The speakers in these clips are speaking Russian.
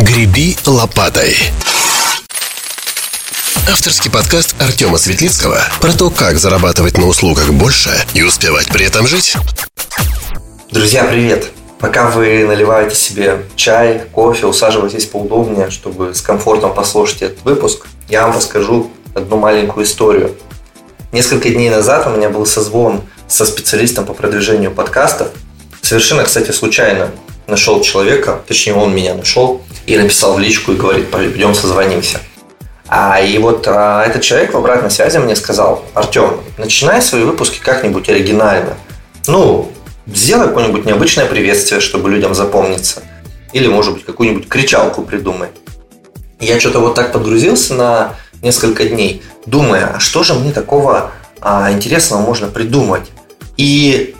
«Греби лопатой». Авторский подкаст Артема Светлицкого про то, как зарабатывать на услугах больше и успевать при этом жить. Друзья, привет! Пока вы наливаете себе чай, кофе, усаживайтесь поудобнее, чтобы с комфортом послушать этот выпуск, я вам расскажу одну маленькую историю. Несколько дней назад у меня был созвон со специалистом по продвижению подкастов. Совершенно, кстати, случайно нашел человека, точнее он меня нашел, и написал в личку и говорит, пойдем созвонимся. А, и вот а, этот человек в обратной связи мне сказал, Артем, начинай свои выпуски как-нибудь оригинально. Ну, сделай какое-нибудь необычное приветствие, чтобы людям запомниться. Или, может быть, какую-нибудь кричалку придумай. Я что-то вот так подгрузился на несколько дней, думая, а что же мне такого а, интересного можно придумать. И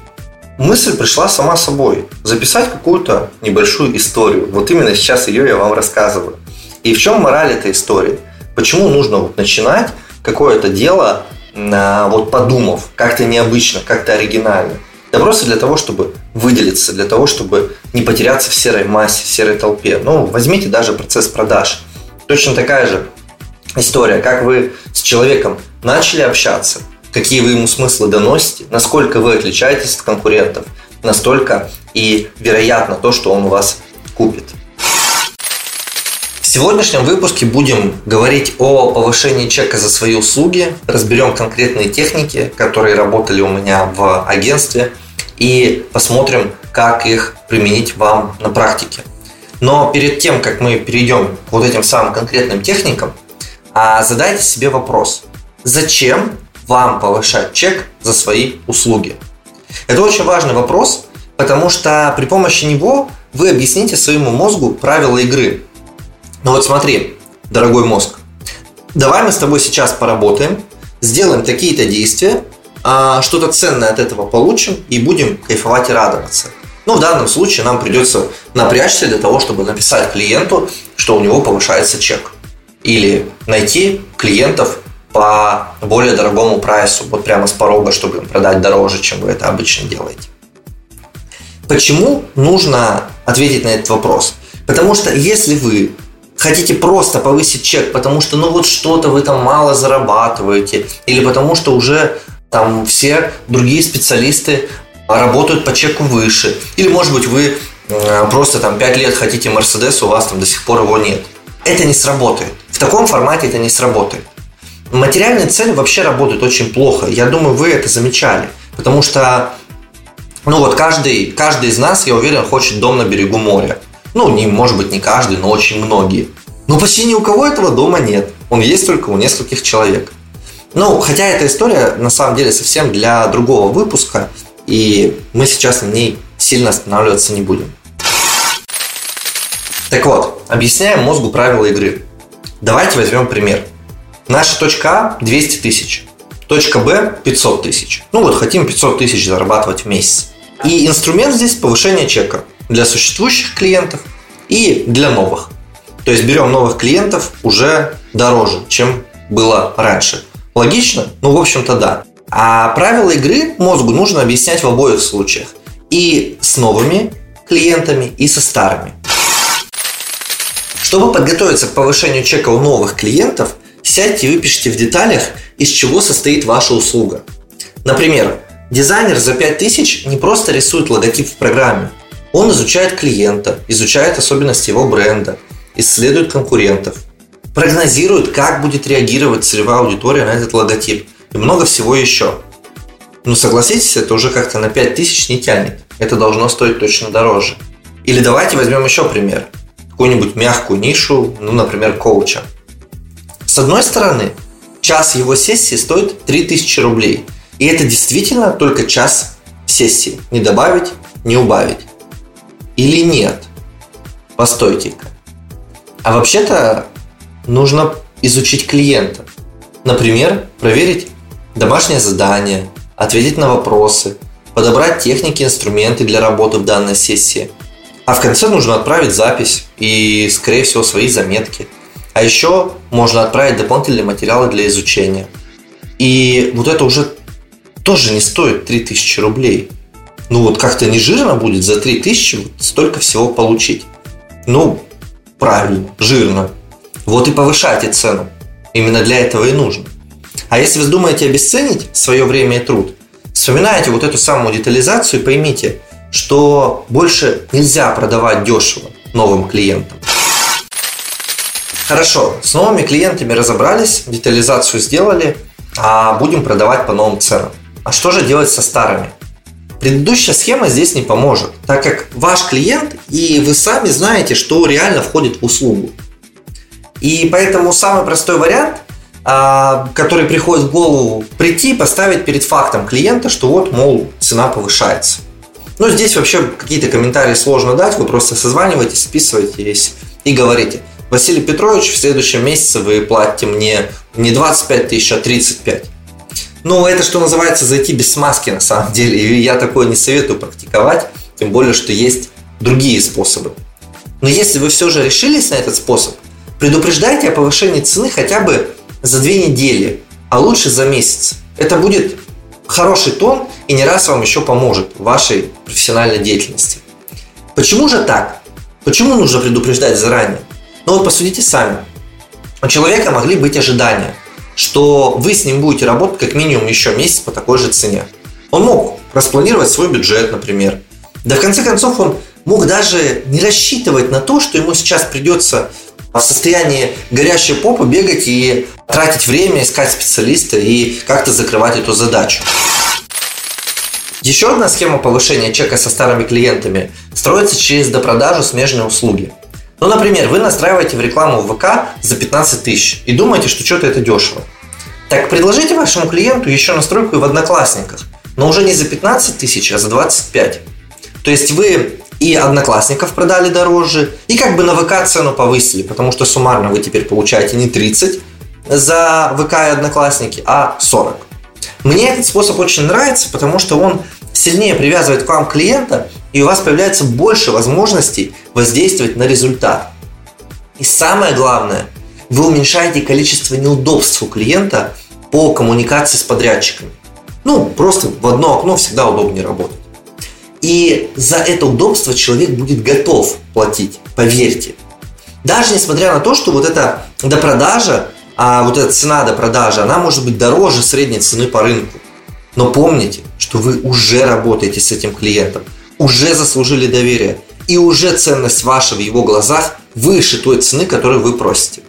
мысль пришла сама собой. Записать какую-то небольшую историю. Вот именно сейчас ее я вам рассказываю. И в чем мораль этой истории? Почему нужно вот начинать какое-то дело, а, вот подумав, как-то необычно, как-то оригинально? Да просто для того, чтобы выделиться, для того, чтобы не потеряться в серой массе, в серой толпе. Ну, возьмите даже процесс продаж. Точно такая же история, как вы с человеком начали общаться, какие вы ему смыслы доносите, насколько вы отличаетесь от конкурентов, настолько и вероятно то, что он у вас купит. В сегодняшнем выпуске будем говорить о повышении чека за свои услуги, разберем конкретные техники, которые работали у меня в агентстве, и посмотрим, как их применить вам на практике. Но перед тем, как мы перейдем к вот этим самым конкретным техникам, а задайте себе вопрос, зачем вам повышать чек за свои услуги? Это очень важный вопрос, потому что при помощи него вы объясните своему мозгу правила игры. Ну вот смотри, дорогой мозг, давай мы с тобой сейчас поработаем, сделаем такие-то действия, а что-то ценное от этого получим и будем кайфовать и радоваться. Ну, в данном случае нам придется напрячься для того, чтобы написать клиенту, что у него повышается чек. Или найти клиентов по более дорогому прайсу, вот прямо с порога, чтобы им продать дороже, чем вы это обычно делаете. Почему нужно ответить на этот вопрос? Потому что если вы хотите просто повысить чек, потому что ну вот что-то вы там мало зарабатываете, или потому что уже там все другие специалисты работают по чеку выше, или может быть вы просто там 5 лет хотите Мерседес, у вас там до сих пор его нет. Это не сработает. В таком формате это не сработает. Материальные цели вообще работают очень плохо. Я думаю, вы это замечали. Потому что, ну вот каждый, каждый из нас, я уверен, хочет дом на берегу моря. Ну, не, может быть, не каждый, но очень многие. Но почти ни у кого этого дома нет. Он есть только у нескольких человек. Ну, хотя эта история на самом деле совсем для другого выпуска, и мы сейчас на ней сильно останавливаться не будем. Так вот, объясняем мозгу правила игры. Давайте возьмем пример. Наша точка А 200 тысяч, точка Б 500 тысяч. Ну вот хотим 500 тысяч зарабатывать в месяц. И инструмент здесь повышение чека для существующих клиентов и для новых. То есть берем новых клиентов уже дороже, чем было раньше. Логично? Ну, в общем-то, да. А правила игры мозгу нужно объяснять в обоих случаях. И с новыми клиентами, и со старыми. Чтобы подготовиться к повышению чека у новых клиентов, сядьте и выпишите в деталях, из чего состоит ваша услуга. Например, дизайнер за 5000 не просто рисует логотип в программе. Он изучает клиента, изучает особенности его бренда, исследует конкурентов, прогнозирует, как будет реагировать целевая аудитория на этот логотип и много всего еще. Но согласитесь, это уже как-то на 5000 не тянет. Это должно стоить точно дороже. Или давайте возьмем еще пример какую-нибудь мягкую нишу, ну, например, коуча. С одной стороны, час его сессии стоит 3000 рублей. И это действительно только час сессии. Не добавить, не убавить. Или нет? Постойте-ка. А вообще-то нужно изучить клиента. Например, проверить домашнее задание, ответить на вопросы, подобрать техники, инструменты для работы в данной сессии – а в конце нужно отправить запись и, скорее всего, свои заметки. А еще можно отправить дополнительные материалы для изучения. И вот это уже тоже не стоит 3000 рублей. Ну вот как-то не жирно будет за 3000 вот столько всего получить. Ну, Правильно, жирно. Вот и повышайте цену. Именно для этого и нужно. А если вы думаете обесценить свое время и труд, вспоминайте вот эту самую детализацию и поймите, что больше нельзя продавать дешево новым клиентам. Хорошо, с новыми клиентами разобрались, детализацию сделали, а будем продавать по новым ценам. А что же делать со старыми? Предыдущая схема здесь не поможет, так как ваш клиент и вы сами знаете, что реально входит в услугу. И поэтому самый простой вариант, а, который приходит в голову, прийти и поставить перед фактом клиента, что вот, мол, цена повышается. Но здесь вообще какие-то комментарии сложно дать, вы просто созваниваетесь, списываетесь и говорите, Василий Петрович, в следующем месяце вы платите мне не 25 тысяч, а 35. Ну, это что называется зайти без смазки на самом деле. И я такое не советую практиковать, тем более, что есть другие способы. Но если вы все же решились на этот способ, предупреждайте о повышении цены хотя бы за две недели, а лучше за месяц. Это будет хороший тон и не раз вам еще поможет в вашей профессиональной деятельности. Почему же так? Почему нужно предупреждать заранее? Ну вот посудите сами. У человека могли быть ожидания – что вы с ним будете работать как минимум еще месяц по такой же цене. Он мог распланировать свой бюджет, например. Да в конце концов он мог даже не рассчитывать на то, что ему сейчас придется в состоянии горящей попы бегать и тратить время, искать специалиста и как-то закрывать эту задачу. Еще одна схема повышения чека со старыми клиентами строится через допродажу смежной услуги. Ну, например, вы настраиваете в рекламу в ВК за 15 тысяч и думаете, что что-то это дешево. Так предложите вашему клиенту еще настройку и в Одноклассниках, но уже не за 15 тысяч, а за 25. То есть вы и Одноклассников продали дороже, и как бы на ВК цену повысили, потому что суммарно вы теперь получаете не 30 за ВК и Одноклассники, а 40. Мне этот способ очень нравится, потому что он сильнее привязывает к вам клиента, и у вас появляется больше возможностей воздействовать на результат. И самое главное, вы уменьшаете количество неудобств у клиента по коммуникации с подрядчиками. Ну, просто в одно окно всегда удобнее работать. И за это удобство человек будет готов платить, поверьте. Даже несмотря на то, что вот эта допродажа, а вот эта цена до продажи, она может быть дороже средней цены по рынку. Но помните, что вы уже работаете с этим клиентом, уже заслужили доверие, и уже ценность ваша в его глазах выше той цены, которую вы просите.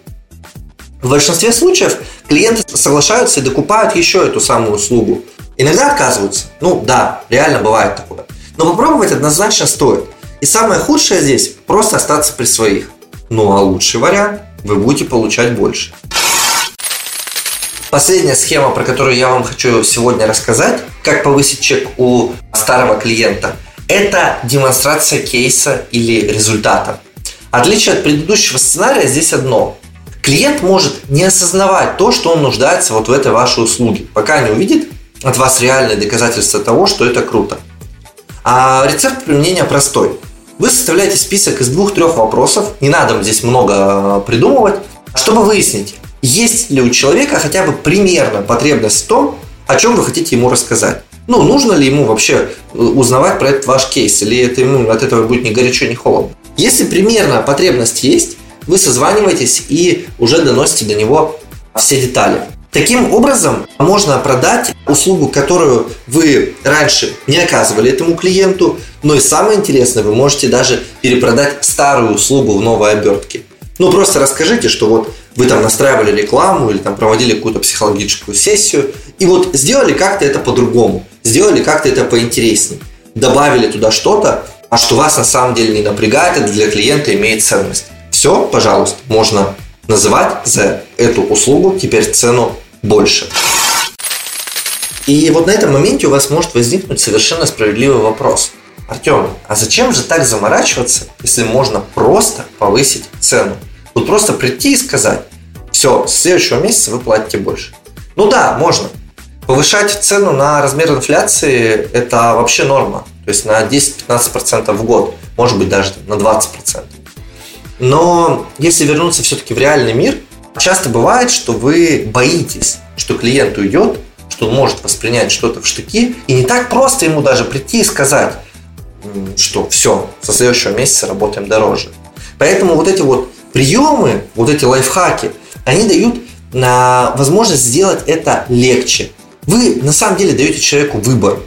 В большинстве случаев клиенты соглашаются и докупают еще эту самую услугу. Иногда отказываются. Ну да, реально бывает такое. Но попробовать однозначно стоит. И самое худшее здесь – просто остаться при своих. Ну а лучший вариант – вы будете получать больше. Последняя схема, про которую я вам хочу сегодня рассказать, как повысить чек у старого клиента, это демонстрация кейса или результата. Отличие от предыдущего сценария здесь одно. Клиент может не осознавать то, что он нуждается вот в этой вашей услуге, пока не увидит от вас реальное доказательство того, что это круто. А рецепт применения простой. Вы составляете список из двух-трех вопросов, не надо здесь много придумывать, чтобы выяснить, есть ли у человека хотя бы примерно потребность в том, о чем вы хотите ему рассказать. Ну, нужно ли ему вообще э, узнавать про этот ваш кейс, или это ему от этого будет ни горячо, ни холодно. Если примерно потребность есть, вы созваниваетесь и уже доносите до него все детали. Таким образом, можно продать услугу, которую вы раньше не оказывали этому клиенту, но и самое интересное, вы можете даже перепродать старую услугу в новой обертке. Ну, просто расскажите, что вот вы там настраивали рекламу или там проводили какую-то психологическую сессию, и вот сделали как-то это по-другому, сделали как-то это поинтереснее, добавили туда что-то, а что вас на самом деле не напрягает, это для клиента имеет ценность. Все, пожалуйста, можно называть за эту услугу теперь цену больше. И вот на этом моменте у вас может возникнуть совершенно справедливый вопрос. Артем, а зачем же так заморачиваться, если можно просто повысить цену? Вот просто прийти и сказать, все, с следующего месяца вы платите больше. Ну да, можно. Повышать цену на размер инфляции – это вообще норма. То есть на 10-15% в год, может быть даже на 20%. Но если вернуться все-таки в реальный мир, часто бывает, что вы боитесь, что клиент уйдет, что он может воспринять что-то в штыки, и не так просто ему даже прийти и сказать, что все, со следующего месяца работаем дороже. Поэтому вот эти вот приемы, вот эти лайфхаки, они дают на возможность сделать это легче. Вы на самом деле даете человеку выбор.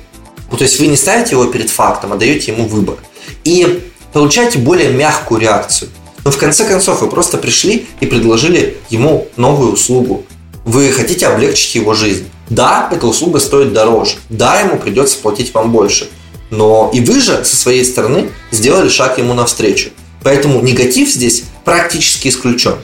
То есть вы не ставите его перед фактом, а даете ему выбор. И получаете более мягкую реакцию. Но в конце концов вы просто пришли и предложили ему новую услугу. Вы хотите облегчить его жизнь. Да, эта услуга стоит дороже. Да, ему придется платить вам больше. Но и вы же со своей стороны сделали шаг ему навстречу. Поэтому негатив здесь практически исключен.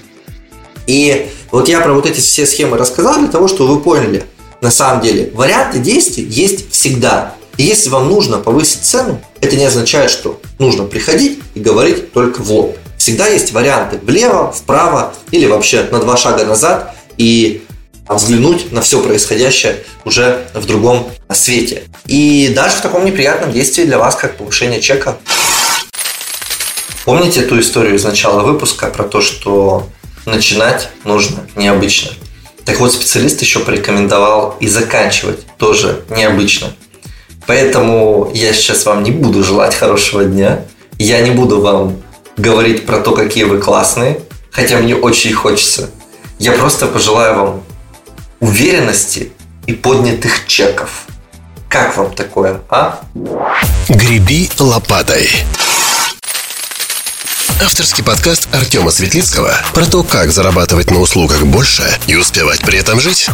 И вот я про вот эти все схемы рассказал для того, чтобы вы поняли, на самом деле, варианты действий есть всегда. И если вам нужно повысить цену, это не означает, что нужно приходить и говорить только в лоб. Всегда есть варианты влево, вправо или вообще на два шага назад и взглянуть на все происходящее уже в другом свете. И даже в таком неприятном действии для вас, как повышение чека. Помните ту историю из начала выпуска про то, что начинать нужно необычно? Так вот, специалист еще порекомендовал и заканчивать тоже необычно. Поэтому я сейчас вам не буду желать хорошего дня. Я не буду вам говорить про то, какие вы классные, хотя мне очень хочется. Я просто пожелаю вам уверенности и поднятых чеков. Как вам такое, а? Греби лопатой. Авторский подкаст Артема Светлицкого про то, как зарабатывать на услугах больше и успевать при этом жить.